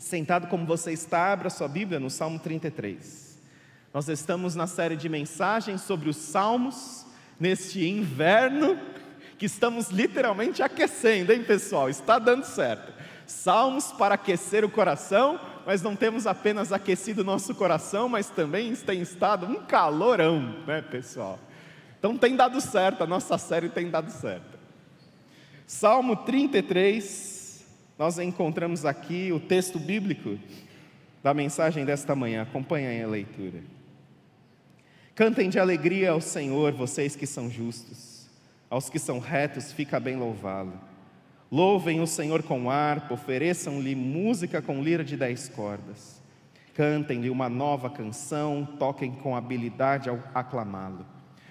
Sentado como você está, abra sua Bíblia no Salmo 33. Nós estamos na série de mensagens sobre os salmos neste inverno que estamos literalmente aquecendo, hein, pessoal? Está dando certo. Salmos para aquecer o coração, mas não temos apenas aquecido o nosso coração, mas também tem estado um calorão, né, pessoal? Então tem dado certo, a nossa série tem dado certo. Salmo 33, nós encontramos aqui o texto bíblico da mensagem desta manhã. Acompanhem a leitura. Cantem de alegria ao Senhor, vocês que são justos. Aos que são retos, fica bem louvá-lo. Louvem o Senhor com harpa, ofereçam-lhe música com lira de dez cordas. Cantem-lhe uma nova canção, toquem com habilidade ao aclamá-lo.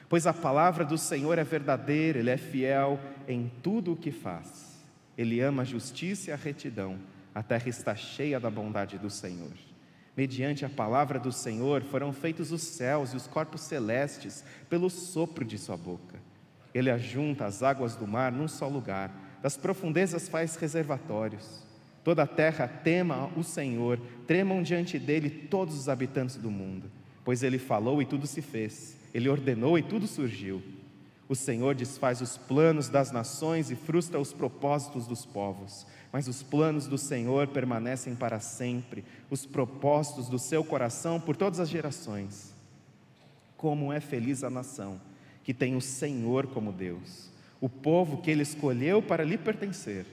Pois a palavra do Senhor é verdadeira, ele é fiel em tudo o que faz. Ele ama a justiça e a retidão. A terra está cheia da bondade do Senhor. Mediante a palavra do Senhor foram feitos os céus e os corpos celestes pelo sopro de sua boca. Ele ajunta as águas do mar num só lugar, das profundezas faz reservatórios. Toda a terra tema o Senhor, tremam diante dele todos os habitantes do mundo, pois ele falou e tudo se fez, ele ordenou e tudo surgiu. O Senhor desfaz os planos das nações e frustra os propósitos dos povos, mas os planos do Senhor permanecem para sempre, os propósitos do seu coração por todas as gerações. Como é feliz a nação que tem o Senhor como Deus, o povo que ele escolheu para lhe pertencer.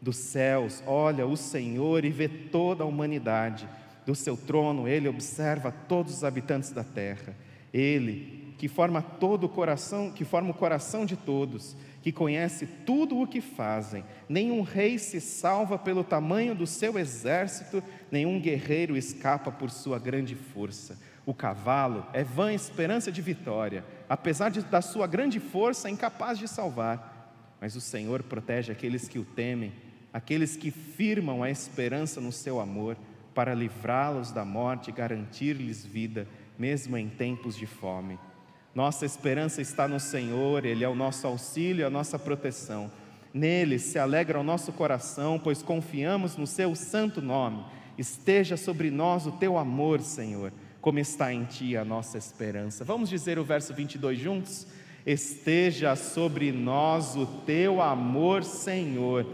Dos céus olha o Senhor e vê toda a humanidade, do seu trono ele observa todos os habitantes da terra. Ele que forma todo o coração, que forma o coração de todos, que conhece tudo o que fazem. Nenhum rei se salva pelo tamanho do seu exército, nenhum guerreiro escapa por sua grande força. O cavalo é vã esperança de vitória, apesar de, da sua grande força, incapaz de salvar. Mas o Senhor protege aqueles que o temem, aqueles que firmam a esperança no seu amor, para livrá-los da morte e garantir-lhes vida, mesmo em tempos de fome. Nossa esperança está no Senhor, Ele é o nosso auxílio, a nossa proteção. Nele se alegra o nosso coração, pois confiamos no Seu santo nome. Esteja sobre nós o Teu amor, Senhor, como está em Ti a nossa esperança. Vamos dizer o verso 22 juntos? Esteja sobre nós o Teu amor, Senhor,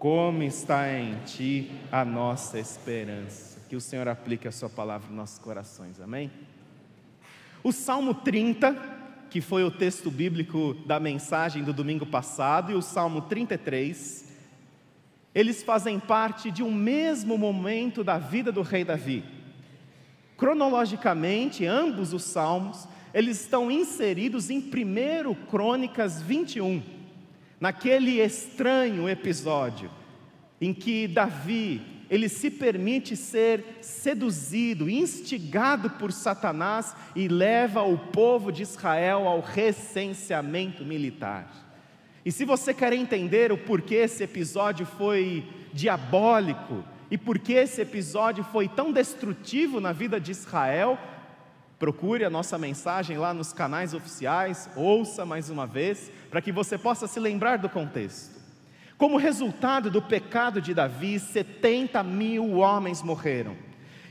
como está em Ti a nossa esperança. Que o Senhor aplique a Sua palavra nos nossos corações, amém? O Salmo 30, que foi o texto bíblico da mensagem do domingo passado, e o Salmo 33, eles fazem parte de um mesmo momento da vida do rei Davi. Cronologicamente, ambos os salmos, eles estão inseridos em 1 Crônicas 21, naquele estranho episódio em que Davi ele se permite ser seduzido, instigado por Satanás e leva o povo de Israel ao recenseamento militar. E se você quer entender o porquê esse episódio foi diabólico e por que esse episódio foi tão destrutivo na vida de Israel, procure a nossa mensagem lá nos canais oficiais, ouça mais uma vez, para que você possa se lembrar do contexto. Como resultado do pecado de Davi, 70 mil homens morreram.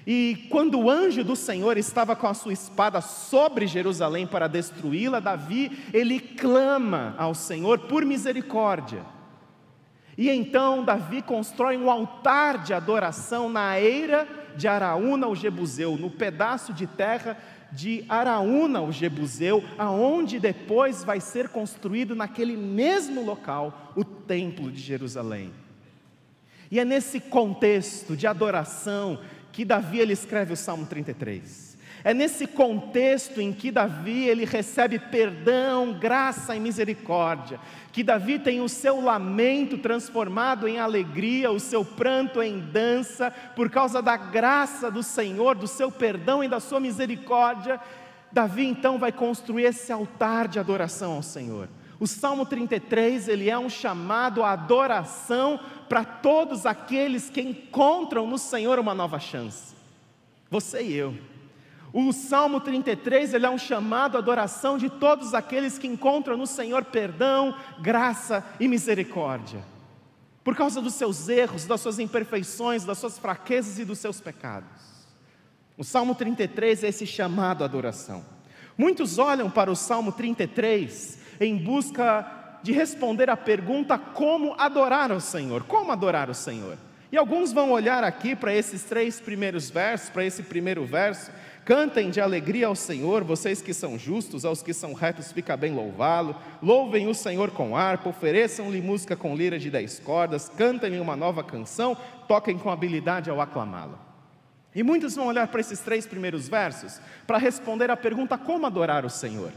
E quando o anjo do Senhor estava com a sua espada sobre Jerusalém para destruí-la, Davi, ele clama ao Senhor por misericórdia. E então Davi constrói um altar de adoração na eira de Araúna, o Jebuseu, no pedaço de terra de Araúna, o Jebuseu, aonde depois vai ser construído naquele mesmo local o Templo de Jerusalém. E é nesse contexto de adoração que Davi ele escreve o Salmo 33. É nesse contexto em que Davi ele recebe perdão, graça e misericórdia, que Davi tem o seu lamento transformado em alegria, o seu pranto em dança, por causa da graça do Senhor, do seu perdão e da sua misericórdia. Davi então vai construir esse altar de adoração ao Senhor. O Salmo 33, ele é um chamado à adoração para todos aqueles que encontram no Senhor uma nova chance. Você e eu. O Salmo 33 ele é um chamado à adoração de todos aqueles que encontram no Senhor perdão, graça e misericórdia. por causa dos seus erros, das suas imperfeições, das suas fraquezas e dos seus pecados. O Salmo 33 é esse chamado à adoração. Muitos olham para o Salmo 33 em busca de responder à pergunta como adorar o Senhor, como adorar o Senhor. E alguns vão olhar aqui para esses três primeiros versos, para esse primeiro verso, Cantem de alegria ao Senhor, vocês que são justos, aos que são retos fica bem louvá-lo. Louvem o Senhor com harpa, ofereçam-lhe música com lira de dez cordas, cantem-lhe uma nova canção, toquem com habilidade ao aclamá-lo. E muitos vão olhar para esses três primeiros versos para responder à pergunta como adorar o Senhor.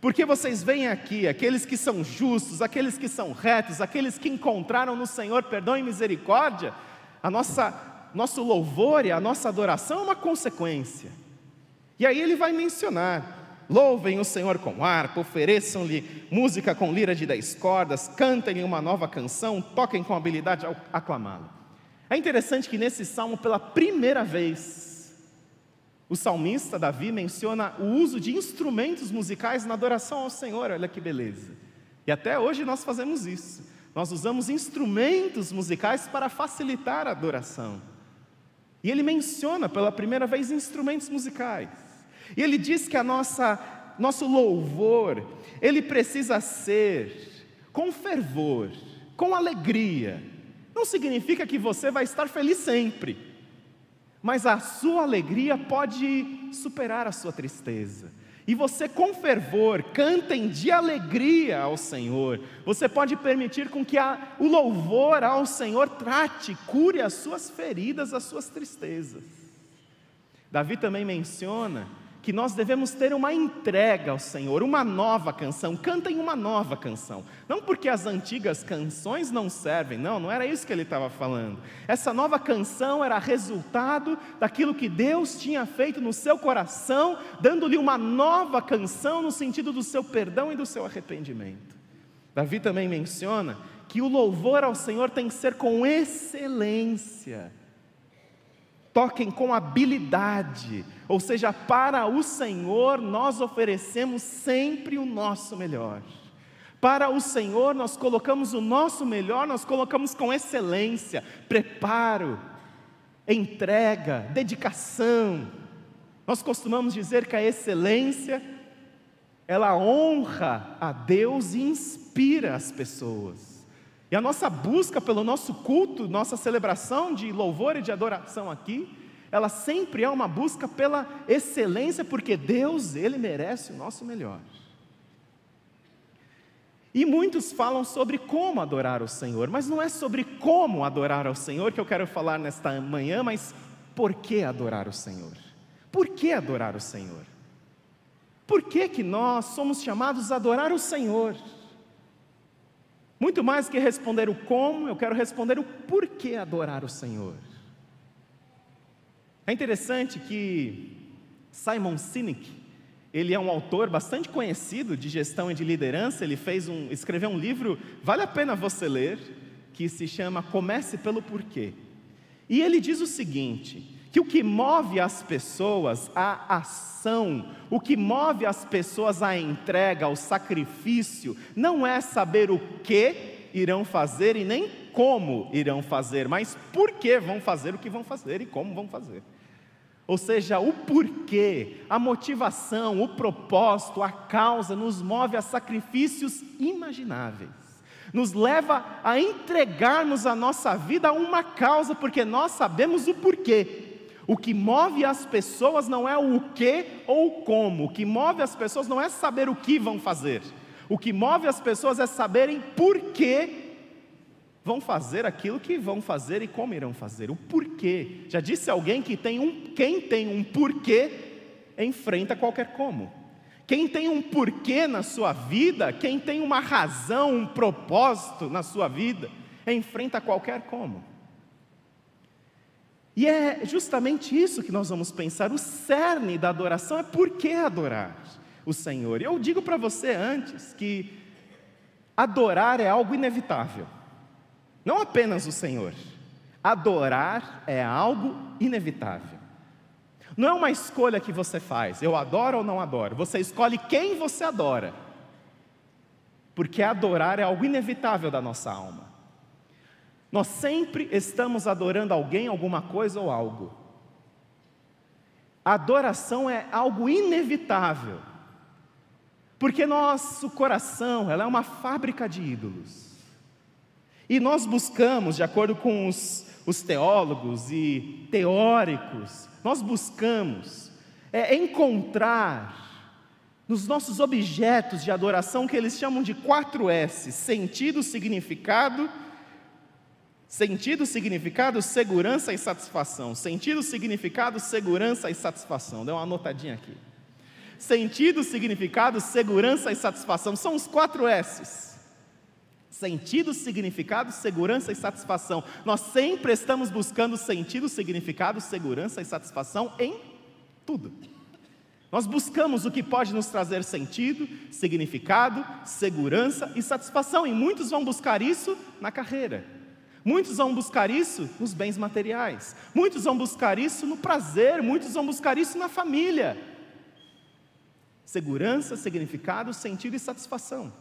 Porque vocês veem aqui aqueles que são justos, aqueles que são retos, aqueles que encontraram no Senhor perdão e misericórdia, a nossa nosso louvor e a nossa adoração é uma consequência. E aí ele vai mencionar: louvem o Senhor com harpa, ofereçam-lhe música com lira de dez cordas, cantem-lhe uma nova canção, toquem com habilidade ao aclamá-lo. É interessante que nesse salmo, pela primeira vez, o salmista Davi menciona o uso de instrumentos musicais na adoração ao Senhor, olha que beleza. E até hoje nós fazemos isso. Nós usamos instrumentos musicais para facilitar a adoração. E ele menciona pela primeira vez instrumentos musicais. E ele diz que a nossa nosso louvor, ele precisa ser com fervor, com alegria. Não significa que você vai estar feliz sempre, mas a sua alegria pode superar a sua tristeza. E você com fervor cantem de alegria ao Senhor. Você pode permitir com que a, o louvor ao Senhor trate, cure as suas feridas, as suas tristezas. Davi também menciona que nós devemos ter uma entrega ao Senhor, uma nova canção. Cantem uma nova canção. Não porque as antigas canções não servem, não, não era isso que ele estava falando. Essa nova canção era resultado daquilo que Deus tinha feito no seu coração, dando-lhe uma nova canção no sentido do seu perdão e do seu arrependimento. Davi também menciona que o louvor ao Senhor tem que ser com excelência toquem com habilidade, ou seja, para o Senhor nós oferecemos sempre o nosso melhor. Para o Senhor nós colocamos o nosso melhor, nós colocamos com excelência, preparo, entrega, dedicação. Nós costumamos dizer que a excelência ela honra a Deus e inspira as pessoas. E a nossa busca pelo nosso culto, nossa celebração de louvor e de adoração aqui, ela sempre é uma busca pela excelência, porque Deus, Ele merece o nosso melhor. E muitos falam sobre como adorar o Senhor, mas não é sobre como adorar ao Senhor que eu quero falar nesta manhã, mas por que adorar o Senhor? Por que adorar o Senhor? Por que, que nós somos chamados a adorar o Senhor? Muito mais que responder o como, eu quero responder o porquê adorar o Senhor. É interessante que Simon Sinek, ele é um autor bastante conhecido de gestão e de liderança, ele fez um, escreveu um livro, vale a pena você ler, que se chama Comece pelo Porquê. E ele diz o seguinte: que o que move as pessoas à ação, o que move as pessoas à entrega, ao sacrifício, não é saber o que irão fazer e nem como irão fazer, mas por que vão fazer o que vão fazer e como vão fazer. Ou seja, o porquê, a motivação, o propósito, a causa nos move a sacrifícios imagináveis nos leva a entregarmos a nossa vida a uma causa, porque nós sabemos o porquê. O que move as pessoas não é o que ou como. O que move as pessoas não é saber o que vão fazer. O que move as pessoas é saberem por que vão fazer aquilo que vão fazer e como irão fazer. O porquê. Já disse alguém que tem um, quem tem um porquê enfrenta qualquer como. Quem tem um porquê na sua vida, quem tem uma razão, um propósito na sua vida, enfrenta qualquer como. E é justamente isso que nós vamos pensar. O cerne da adoração é por que adorar o Senhor. Eu digo para você antes que adorar é algo inevitável. Não apenas o Senhor. Adorar é algo inevitável. Não é uma escolha que você faz, eu adoro ou não adoro. Você escolhe quem você adora. Porque adorar é algo inevitável da nossa alma. Nós sempre estamos adorando alguém, alguma coisa ou algo. Adoração é algo inevitável. Porque nosso coração, ela é uma fábrica de ídolos. E nós buscamos, de acordo com os, os teólogos e teóricos, nós buscamos é, encontrar nos nossos objetos de adoração que eles chamam de quatro S: sentido, significado, sentido, significado, segurança e satisfação. Sentido, significado, segurança e satisfação. Dê uma anotadinha aqui. Sentido, significado, segurança e satisfação são os quatro S's. Sentido, significado, segurança e satisfação. Nós sempre estamos buscando sentido, significado, segurança e satisfação em tudo. Nós buscamos o que pode nos trazer sentido, significado, segurança e satisfação, e muitos vão buscar isso na carreira. Muitos vão buscar isso nos bens materiais. Muitos vão buscar isso no prazer, muitos vão buscar isso na família. Segurança, significado, sentido e satisfação.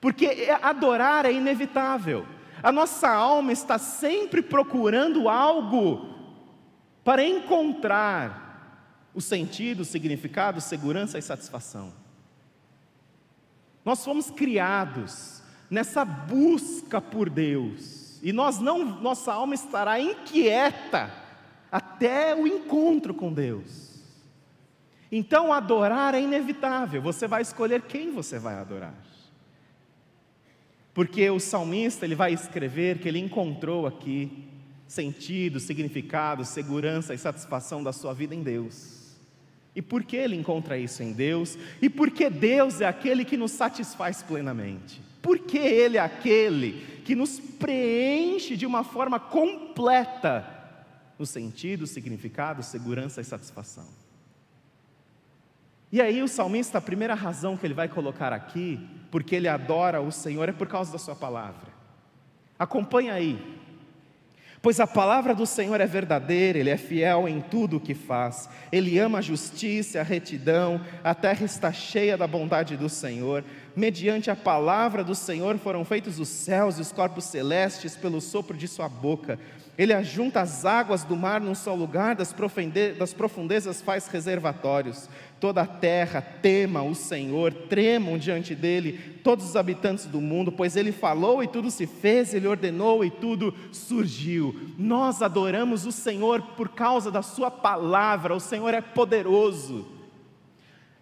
Porque adorar é inevitável. A nossa alma está sempre procurando algo para encontrar o sentido, o significado, segurança e satisfação. Nós fomos criados nessa busca por Deus, e nós não, nossa alma estará inquieta até o encontro com Deus. Então adorar é inevitável, você vai escolher quem você vai adorar. Porque o salmista ele vai escrever que ele encontrou aqui sentido, significado, segurança e satisfação da sua vida em Deus. E por que ele encontra isso em Deus? E por que Deus é aquele que nos satisfaz plenamente? Por que Ele é aquele que nos preenche de uma forma completa no sentido, significado, segurança e satisfação? E aí o salmista, a primeira razão que ele vai colocar aqui, porque ele adora o Senhor, é por causa da sua palavra. Acompanha aí, Pois a palavra do Senhor é verdadeira, Ele é fiel em tudo o que faz, Ele ama a justiça, a retidão, a terra está cheia da bondade do Senhor. Mediante a palavra do Senhor foram feitos os céus e os corpos celestes pelo sopro de Sua boca. Ele ajunta as águas do mar num só lugar, das profundezas faz reservatórios. Toda a terra tema o Senhor, tremam diante dele todos os habitantes do mundo, pois ele falou e tudo se fez, ele ordenou e tudo surgiu. Nós adoramos o Senhor por causa da Sua palavra, o Senhor é poderoso.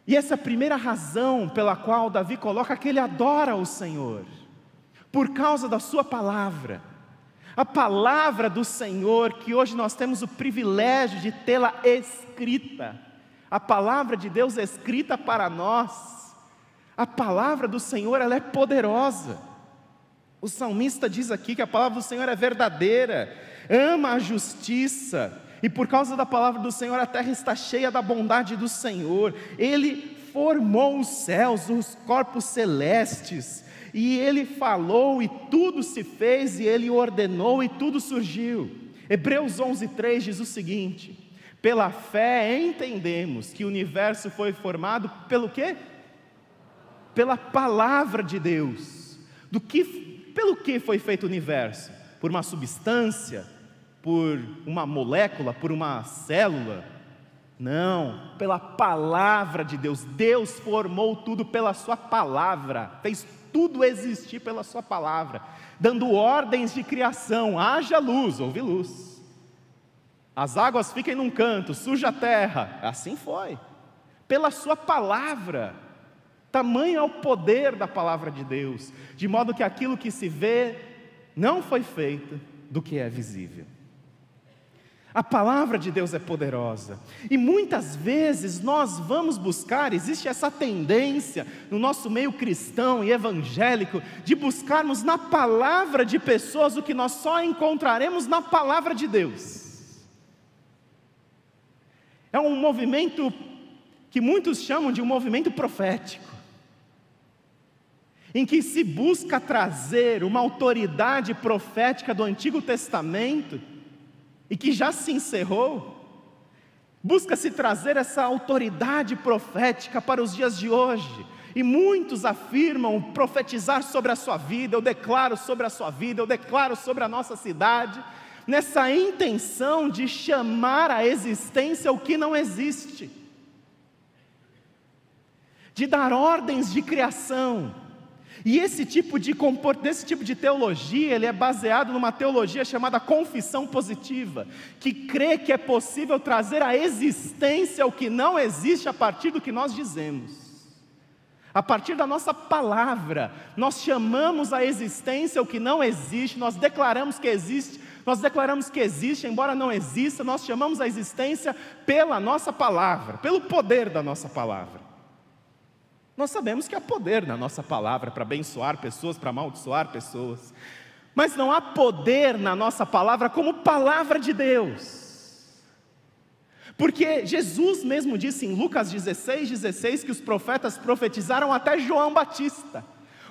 E essa é a primeira razão pela qual Davi coloca que ele adora o Senhor, por causa da Sua palavra. A palavra do Senhor, que hoje nós temos o privilégio de tê-la escrita, a palavra de Deus escrita para nós, a palavra do Senhor, ela é poderosa. O salmista diz aqui que a palavra do Senhor é verdadeira, ama a justiça, e por causa da palavra do Senhor a terra está cheia da bondade do Senhor. Ele formou os céus, os corpos celestes, e ele falou e tudo se fez, e ele ordenou e tudo surgiu. Hebreus 11:3 diz o seguinte: Pela fé entendemos que o universo foi formado pelo quê? Pela palavra de Deus. Do que pelo que foi feito o universo? Por uma substância, por uma molécula, por uma célula? Não, pela palavra de Deus. Deus formou tudo pela sua palavra, fez tudo existir pela Sua palavra, dando ordens de criação: haja luz, houve luz. As águas fiquem num canto, suja a terra. Assim foi, pela Sua palavra. Tamanho é o poder da palavra de Deus, de modo que aquilo que se vê não foi feito do que é visível. A palavra de Deus é poderosa. E muitas vezes nós vamos buscar, existe essa tendência no nosso meio cristão e evangélico, de buscarmos na palavra de pessoas o que nós só encontraremos na palavra de Deus. É um movimento que muitos chamam de um movimento profético, em que se busca trazer uma autoridade profética do Antigo Testamento e que já se encerrou, busca-se trazer essa autoridade profética para os dias de hoje. E muitos afirmam profetizar sobre a sua vida, eu declaro sobre a sua vida, eu declaro sobre a nossa cidade, nessa intenção de chamar à existência o que não existe, de dar ordens de criação. E esse tipo de esse tipo de teologia, ele é baseado numa teologia chamada confissão positiva, que crê que é possível trazer à existência o que não existe a partir do que nós dizemos. A partir da nossa palavra, nós chamamos à existência o que não existe, nós declaramos que existe, nós declaramos que existe, embora não exista, nós chamamos a existência pela nossa palavra, pelo poder da nossa palavra. Nós sabemos que há poder na nossa palavra para abençoar pessoas, para amaldiçoar pessoas, mas não há poder na nossa palavra como palavra de Deus. Porque Jesus mesmo disse em Lucas 16, 16 que os profetas profetizaram até João Batista.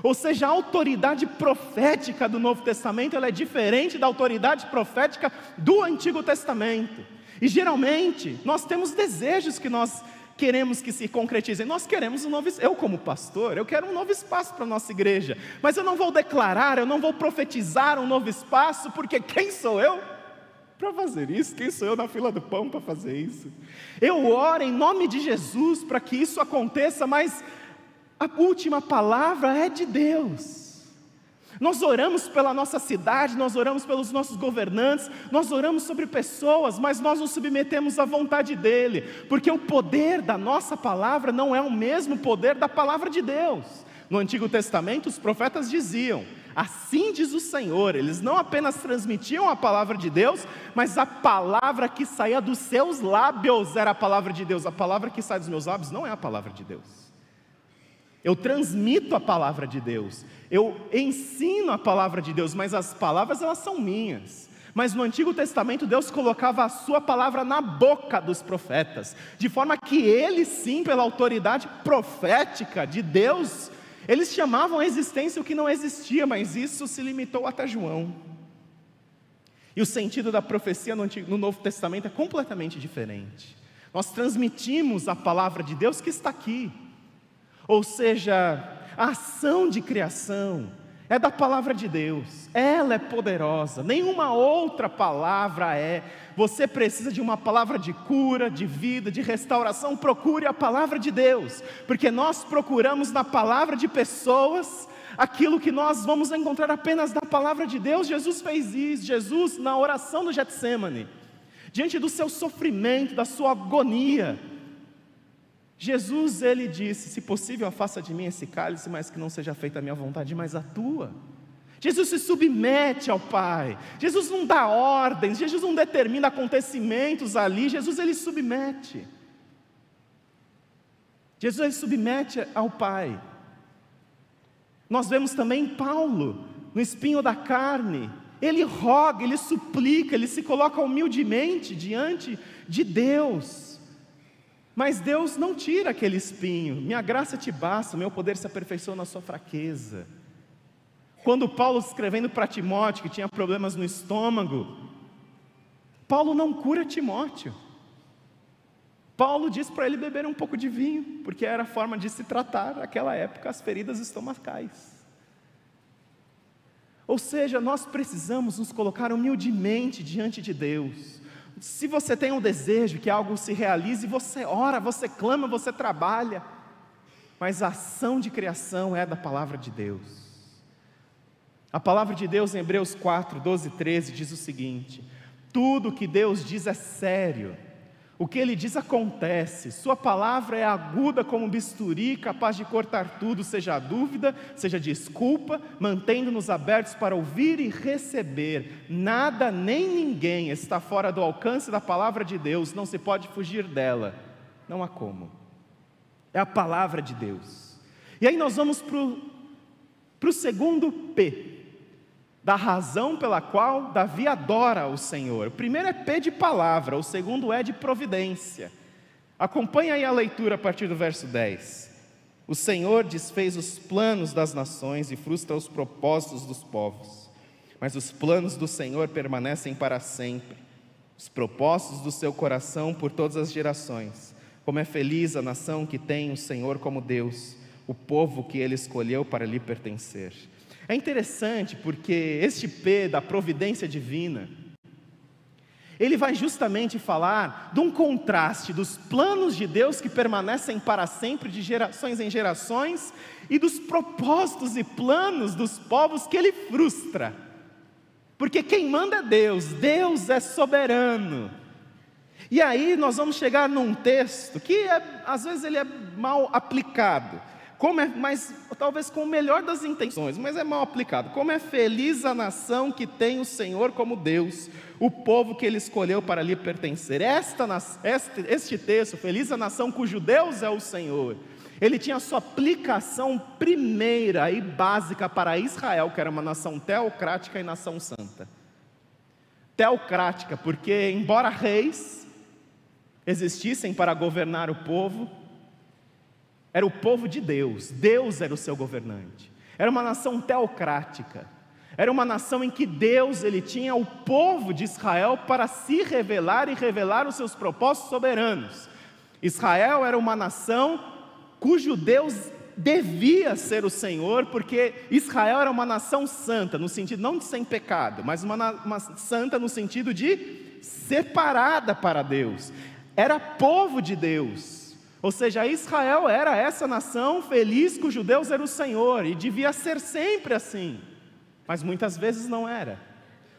Ou seja, a autoridade profética do Novo Testamento ela é diferente da autoridade profética do Antigo Testamento. E geralmente nós temos desejos que nós queremos que se concretizem. Nós queremos um novo, eu como pastor, eu quero um novo espaço para a nossa igreja, mas eu não vou declarar, eu não vou profetizar um novo espaço, porque quem sou eu para fazer isso? Quem sou eu na fila do pão para fazer isso? Eu oro em nome de Jesus para que isso aconteça, mas a última palavra é de Deus. Nós oramos pela nossa cidade, nós oramos pelos nossos governantes, nós oramos sobre pessoas, mas nós nos submetemos à vontade dEle, porque o poder da nossa palavra não é o mesmo poder da palavra de Deus. No Antigo Testamento, os profetas diziam: Assim diz o Senhor, eles não apenas transmitiam a palavra de Deus, mas a palavra que saía dos seus lábios era a palavra de Deus. A palavra que sai dos meus lábios não é a palavra de Deus. Eu transmito a palavra de Deus, eu ensino a palavra de Deus, mas as palavras elas são minhas. Mas no Antigo Testamento Deus colocava a sua palavra na boca dos profetas, de forma que eles sim, pela autoridade profética de Deus, eles chamavam a existência o que não existia, mas isso se limitou até João. E o sentido da profecia no, Antigo, no Novo Testamento é completamente diferente. Nós transmitimos a palavra de Deus que está aqui. Ou seja, a ação de criação é da palavra de Deus, ela é poderosa, nenhuma outra palavra é. Você precisa de uma palavra de cura, de vida, de restauração, procure a palavra de Deus, porque nós procuramos na palavra de pessoas aquilo que nós vamos encontrar apenas da palavra de Deus. Jesus fez isso, Jesus, na oração do Getsemane, diante do seu sofrimento, da sua agonia, Jesus, ele disse: Se possível, afasta de mim esse cálice, mas que não seja feita a minha vontade, mas a tua. Jesus se submete ao Pai. Jesus não dá ordens, Jesus não determina acontecimentos ali, Jesus ele submete. Jesus ele submete ao Pai. Nós vemos também Paulo, no espinho da carne, ele roga, ele suplica, ele se coloca humildemente diante de Deus. Mas Deus não tira aquele espinho, minha graça te basta, meu poder se aperfeiçoa na sua fraqueza. Quando Paulo escrevendo para Timóteo, que tinha problemas no estômago, Paulo não cura Timóteo. Paulo diz para ele beber um pouco de vinho, porque era a forma de se tratar naquela época as feridas estomacais. Ou seja, nós precisamos nos colocar humildemente diante de Deus, se você tem um desejo que algo se realize, você ora, você clama, você trabalha. Mas a ação de criação é da palavra de Deus. A palavra de Deus em Hebreus 4, 12 e 13 diz o seguinte: Tudo que Deus diz é sério o que ele diz acontece, sua palavra é aguda como um bisturi, capaz de cortar tudo, seja a dúvida, seja desculpa, mantendo-nos abertos para ouvir e receber. Nada nem ninguém está fora do alcance da palavra de Deus, não se pode fugir dela, não há como. É a palavra de Deus. E aí nós vamos para o segundo P, da razão pela qual Davi adora o Senhor. O primeiro é P de palavra, o segundo é de providência. Acompanhe aí a leitura a partir do verso 10. O Senhor desfez os planos das nações e frustra os propósitos dos povos. Mas os planos do Senhor permanecem para sempre, os propósitos do seu coração por todas as gerações. Como é feliz a nação que tem o Senhor como Deus, o povo que ele escolheu para lhe pertencer. É interessante porque este P da providência divina, ele vai justamente falar de um contraste dos planos de Deus que permanecem para sempre, de gerações em gerações, e dos propósitos e planos dos povos que ele frustra. Porque quem manda é Deus, Deus é soberano. E aí nós vamos chegar num texto que é, às vezes ele é mal aplicado. Como é, mas talvez com o melhor das intenções, mas é mal aplicado. Como é feliz a nação que tem o Senhor como Deus, o povo que ele escolheu para lhe pertencer. Esta, este, este texto, feliz a nação cujo Deus é o Senhor, ele tinha sua aplicação primeira e básica para Israel, que era uma nação teocrática e nação santa. Teocrática, porque embora reis existissem para governar o povo, era o povo de Deus, Deus era o seu governante. Era uma nação teocrática. Era uma nação em que Deus ele tinha o povo de Israel para se revelar e revelar os seus propósitos soberanos. Israel era uma nação cujo Deus devia ser o Senhor, porque Israel era uma nação santa, no sentido não de sem pecado, mas uma, uma santa no sentido de separada para Deus. Era povo de Deus. Ou seja, Israel era essa nação feliz cujo Deus era o Senhor e devia ser sempre assim. Mas muitas vezes não era.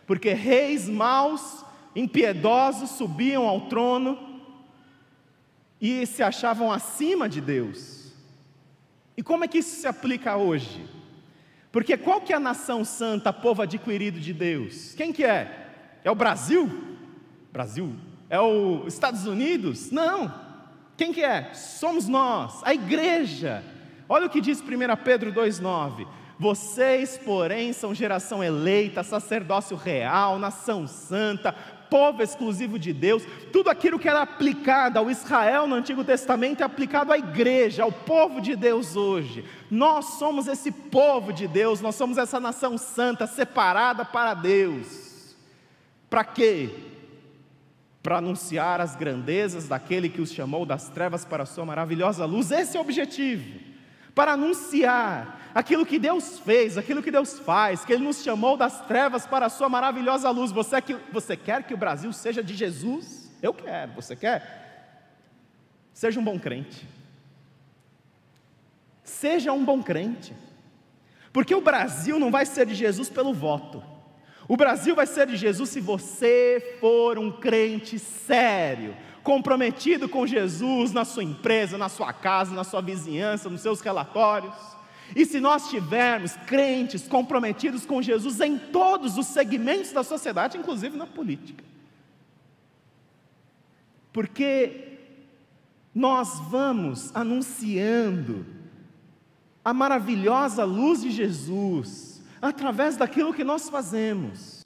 Porque reis maus, impiedosos subiam ao trono e se achavam acima de Deus. E como é que isso se aplica hoje? Porque qual que é a nação santa, povo adquirido de Deus? Quem que é? É o Brasil? Brasil? É os Estados Unidos? Não. Quem que é? Somos nós, a igreja. Olha o que diz 1 Pedro 2,9: Vocês, porém, são geração eleita, sacerdócio real, nação santa, povo exclusivo de Deus. Tudo aquilo que era aplicado ao Israel no Antigo Testamento é aplicado à igreja, ao povo de Deus hoje. Nós somos esse povo de Deus, nós somos essa nação santa, separada para Deus. Para quê? Para anunciar as grandezas daquele que os chamou das trevas para a sua maravilhosa luz. Esse é o objetivo. Para anunciar aquilo que Deus fez, aquilo que Deus faz, que Ele nos chamou das trevas para a sua maravilhosa luz. Você, que, você quer que o Brasil seja de Jesus? Eu quero. Você quer? Seja um bom crente. Seja um bom crente. Porque o Brasil não vai ser de Jesus pelo voto. O Brasil vai ser de Jesus se você for um crente sério, comprometido com Jesus na sua empresa, na sua casa, na sua vizinhança, nos seus relatórios. E se nós tivermos crentes comprometidos com Jesus em todos os segmentos da sociedade, inclusive na política. Porque nós vamos anunciando a maravilhosa luz de Jesus através daquilo que nós fazemos.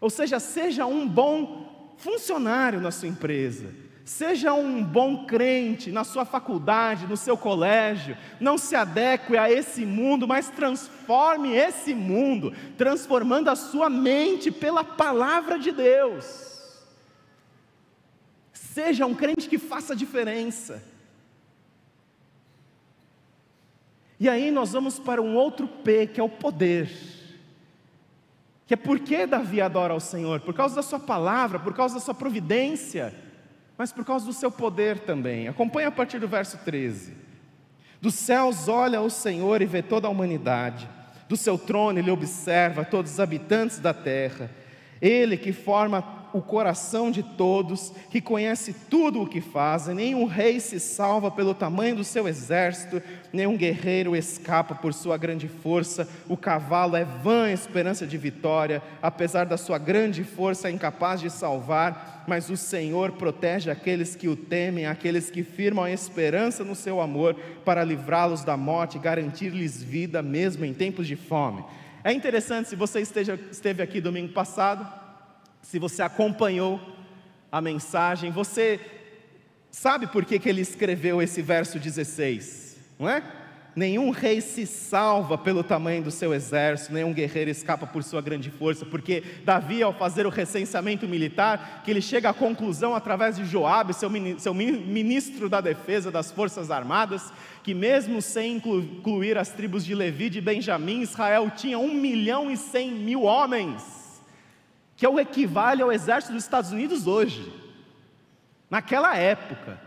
Ou seja, seja um bom funcionário na sua empresa, seja um bom crente na sua faculdade, no seu colégio, não se adeque a esse mundo, mas transforme esse mundo, transformando a sua mente pela palavra de Deus. Seja um crente que faça diferença. E aí nós vamos para um outro P, que é o poder. Que é por que Davi adora ao Senhor? Por causa da sua palavra, por causa da sua providência, mas por causa do seu poder também. Acompanhe a partir do verso 13. Dos céus olha o Senhor e vê toda a humanidade. Do seu trono ele observa todos os habitantes da terra. Ele que forma o coração de todos, que conhece tudo o que fazem. Nenhum rei se salva pelo tamanho do seu exército, nenhum guerreiro escapa por sua grande força. O cavalo é vã esperança de vitória, apesar da sua grande força, é incapaz de salvar. Mas o Senhor protege aqueles que o temem, aqueles que firmam a esperança no seu amor, para livrá-los da morte e garantir-lhes vida, mesmo em tempos de fome. É interessante, se você esteja, esteve aqui domingo passado, se você acompanhou a mensagem, você sabe por que, que ele escreveu esse verso 16, não é? Nenhum rei se salva pelo tamanho do seu exército, nenhum guerreiro escapa por sua grande força, porque Davi, ao fazer o recenseamento militar, que ele chega à conclusão através de Joabe, seu ministro da defesa das forças armadas, que mesmo sem incluir as tribos de Levi e Benjamim, Israel tinha um milhão e cem mil homens, que é o equivale ao exército dos Estados Unidos hoje, naquela época.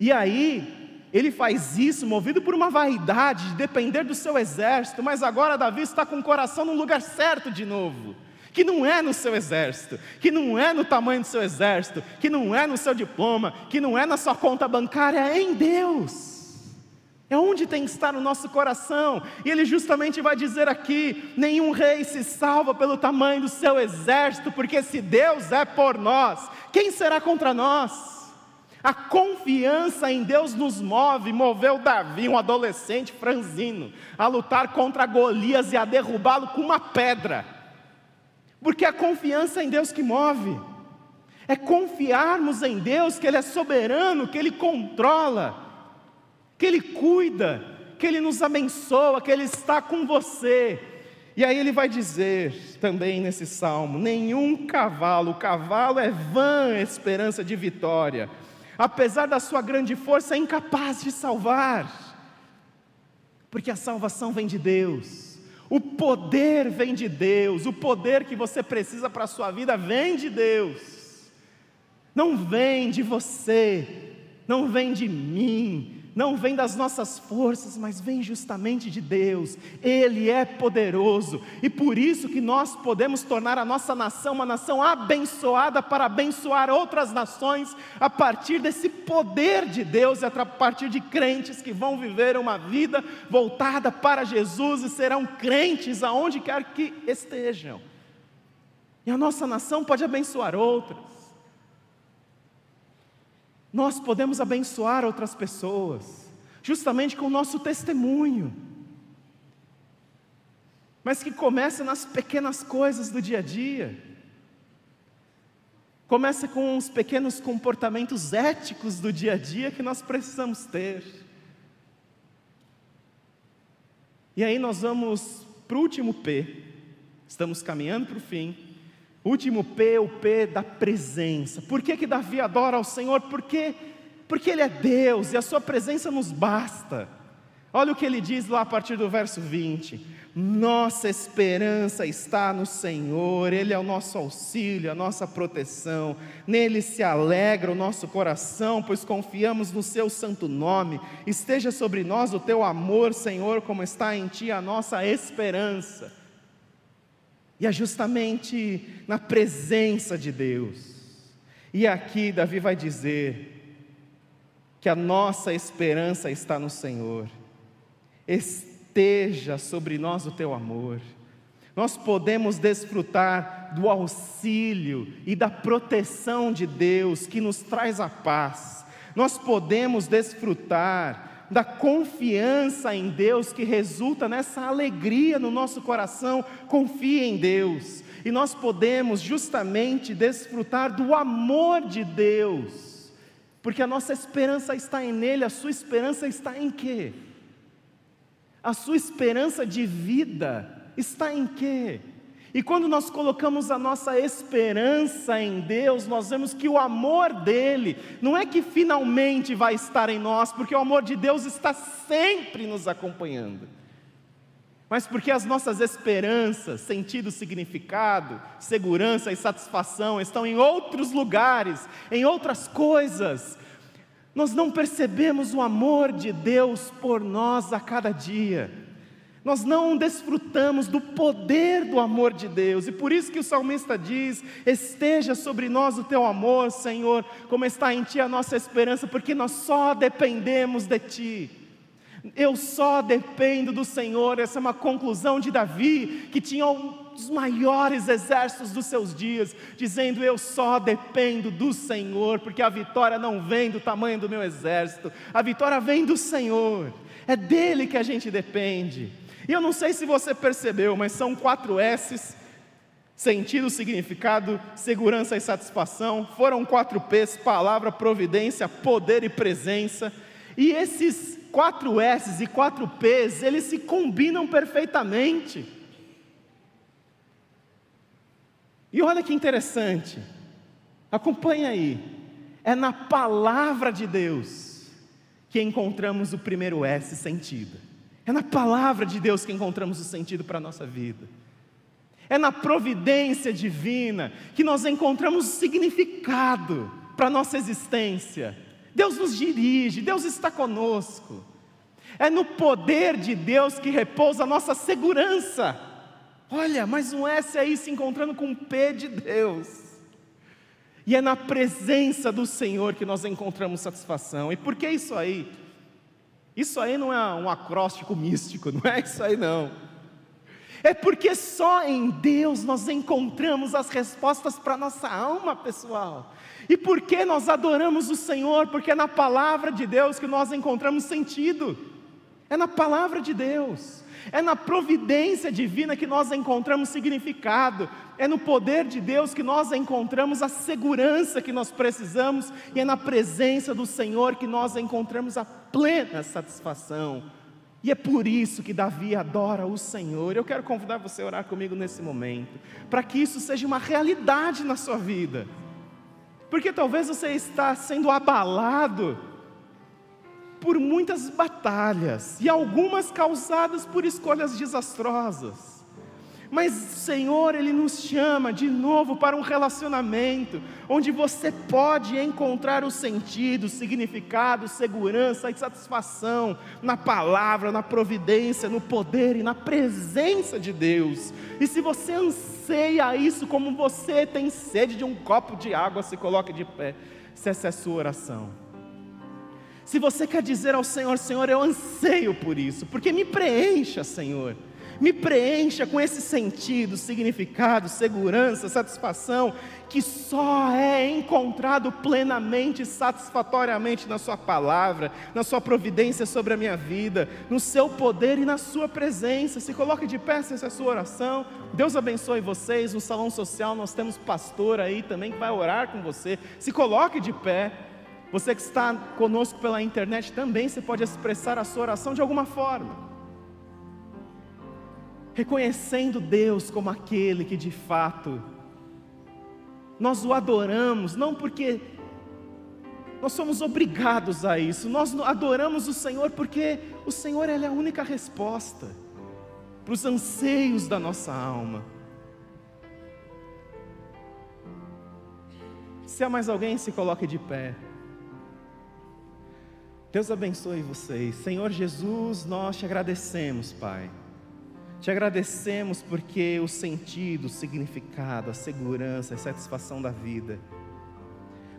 E aí, ele faz isso movido por uma vaidade de depender do seu exército, mas agora Davi está com o coração no lugar certo de novo. Que não é no seu exército, que não é no tamanho do seu exército, que não é no seu diploma, que não é na sua conta bancária, é em Deus. É onde tem que estar o nosso coração. E ele justamente vai dizer aqui: nenhum rei se salva pelo tamanho do seu exército, porque se Deus é por nós, quem será contra nós? A confiança em Deus nos move, moveu Davi, um adolescente franzino, a lutar contra Golias e a derrubá-lo com uma pedra. Porque é a confiança em Deus que move. É confiarmos em Deus que Ele é soberano, que Ele controla, que Ele cuida, que Ele nos abençoa, que Ele está com você. E aí ele vai dizer também nesse salmo: nenhum cavalo, o cavalo é vã esperança de vitória apesar da sua grande força, é incapaz de salvar, porque a salvação vem de Deus, o poder vem de Deus, o poder que você precisa para a sua vida vem de Deus, não vem de você, não vem de mim, não vem das nossas forças, mas vem justamente de Deus. Ele é poderoso e por isso que nós podemos tornar a nossa nação uma nação abençoada para abençoar outras nações a partir desse poder de Deus e a partir de crentes que vão viver uma vida voltada para Jesus e serão crentes aonde quer que estejam. E a nossa nação pode abençoar outras. Nós podemos abençoar outras pessoas, justamente com o nosso testemunho, mas que começa nas pequenas coisas do dia a dia. Começa com os pequenos comportamentos éticos do dia a dia que nós precisamos ter. E aí nós vamos para o último P, estamos caminhando para o fim. Último P, o P da presença. Por que, que Davi adora ao Senhor? Porque, porque Ele é Deus e a Sua presença nos basta. Olha o que ele diz lá a partir do verso 20: Nossa esperança está no Senhor, Ele é o nosso auxílio, a nossa proteção, nele se alegra o nosso coração, pois confiamos no Seu santo nome. Esteja sobre nós o Teu amor, Senhor, como está em Ti a nossa esperança. E é justamente na presença de Deus. E aqui Davi vai dizer que a nossa esperança está no Senhor. Esteja sobre nós o teu amor. Nós podemos desfrutar do auxílio e da proteção de Deus que nos traz a paz. Nós podemos desfrutar da confiança em Deus que resulta nessa alegria no nosso coração. Confie em Deus. E nós podemos justamente desfrutar do amor de Deus, porque a nossa esperança está em Nele, a sua esperança está em quê? A sua esperança de vida está em quê? E quando nós colocamos a nossa esperança em Deus, nós vemos que o amor dele não é que finalmente vai estar em nós, porque o amor de Deus está sempre nos acompanhando, mas porque as nossas esperanças, sentido, significado, segurança e satisfação estão em outros lugares, em outras coisas. Nós não percebemos o amor de Deus por nós a cada dia. Nós não desfrutamos do poder do amor de Deus, e por isso que o salmista diz: Esteja sobre nós o teu amor, Senhor, como está em ti a nossa esperança, porque nós só dependemos de ti. Eu só dependo do Senhor. Essa é uma conclusão de Davi, que tinha um dos maiores exércitos dos seus dias, dizendo: Eu só dependo do Senhor, porque a vitória não vem do tamanho do meu exército, a vitória vem do Senhor, é dele que a gente depende. E eu não sei se você percebeu, mas são quatro S's: sentido, significado, segurança e satisfação. Foram quatro P's: palavra, providência, poder e presença. E esses quatro S's e quatro P's, eles se combinam perfeitamente. E olha que interessante, acompanha aí, é na palavra de Deus que encontramos o primeiro S sentido. É na palavra de Deus que encontramos o sentido para a nossa vida. É na providência divina que nós encontramos o significado para a nossa existência. Deus nos dirige, Deus está conosco. É no poder de Deus que repousa a nossa segurança. Olha, mais um S aí se encontrando com um P de Deus. E é na presença do Senhor que nós encontramos satisfação. E por que isso aí? Isso aí não é um acróstico místico, não é isso aí não. É porque só em Deus nós encontramos as respostas para a nossa alma pessoal. E por que nós adoramos o Senhor? Porque é na palavra de Deus que nós encontramos sentido. É na palavra de Deus. É na providência divina que nós encontramos significado. É no poder de Deus que nós encontramos a segurança que nós precisamos. E é na presença do Senhor que nós encontramos a plena satisfação. E é por isso que Davi adora o Senhor. Eu quero convidar você a orar comigo nesse momento, para que isso seja uma realidade na sua vida. Porque talvez você está sendo abalado por muitas batalhas, e algumas causadas por escolhas desastrosas. Mas o Senhor, Ele nos chama de novo para um relacionamento, onde você pode encontrar o sentido, significado, segurança e satisfação na palavra, na providência, no poder e na presença de Deus. E se você anseia isso como você tem sede de um copo de água, se coloque de pé, se essa é a sua oração. Se você quer dizer ao Senhor, Senhor, eu anseio por isso, porque me preencha, Senhor me preencha com esse sentido, significado, segurança, satisfação, que só é encontrado plenamente, satisfatoriamente na Sua palavra, na Sua providência sobre a minha vida, no Seu poder e na Sua presença. Se coloque de pé, essa é a sua oração. Deus abençoe vocês. No salão social nós temos pastor aí também que vai orar com você. Se coloque de pé. Você que está conosco pela internet também, você pode expressar a sua oração de alguma forma reconhecendo Deus como aquele que de fato nós o adoramos, não porque nós somos obrigados a isso, nós adoramos o Senhor porque o Senhor é a única resposta para os anseios da nossa alma. Se há mais alguém, se coloque de pé. Deus abençoe vocês. Senhor Jesus, nós te agradecemos, Pai te agradecemos porque o sentido, o significado, a segurança, a satisfação da vida,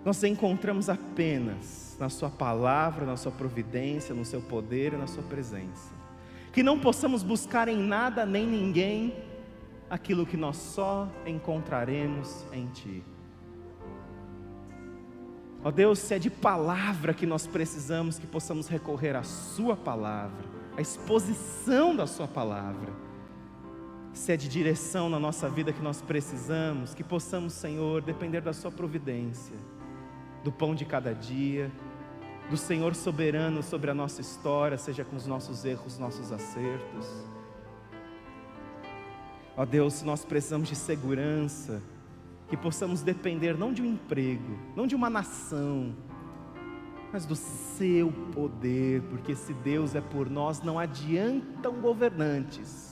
nós encontramos apenas na Sua palavra, na Sua providência, no Seu poder e na Sua presença. Que não possamos buscar em nada nem ninguém aquilo que nós só encontraremos em Ti. Ó Deus, se é de palavra que nós precisamos, que possamos recorrer à Sua palavra, à exposição da Sua palavra se é de direção na nossa vida que nós precisamos, que possamos, Senhor, depender da Sua providência, do pão de cada dia, do Senhor soberano sobre a nossa história, seja com os nossos erros, nossos acertos. Ó Deus, se nós precisamos de segurança, que possamos depender não de um emprego, não de uma nação, mas do seu poder, porque se Deus é por nós, não adiantam governantes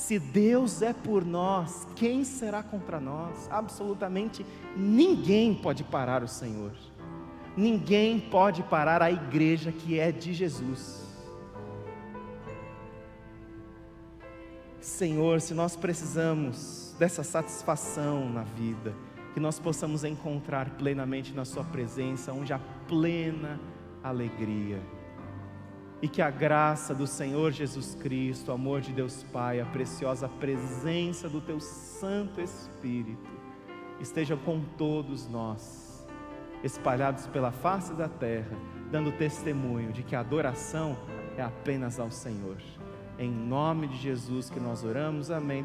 se Deus é por nós, quem será contra nós? Absolutamente ninguém pode parar o Senhor. Ninguém pode parar a igreja que é de Jesus. Senhor, se nós precisamos dessa satisfação na vida, que nós possamos encontrar plenamente na Sua presença, onde há plena alegria e que a graça do Senhor Jesus Cristo, o amor de Deus Pai, a preciosa presença do Teu Santo Espírito estejam com todos nós, espalhados pela face da terra, dando testemunho de que a adoração é apenas ao Senhor. Em nome de Jesus que nós oramos, amém.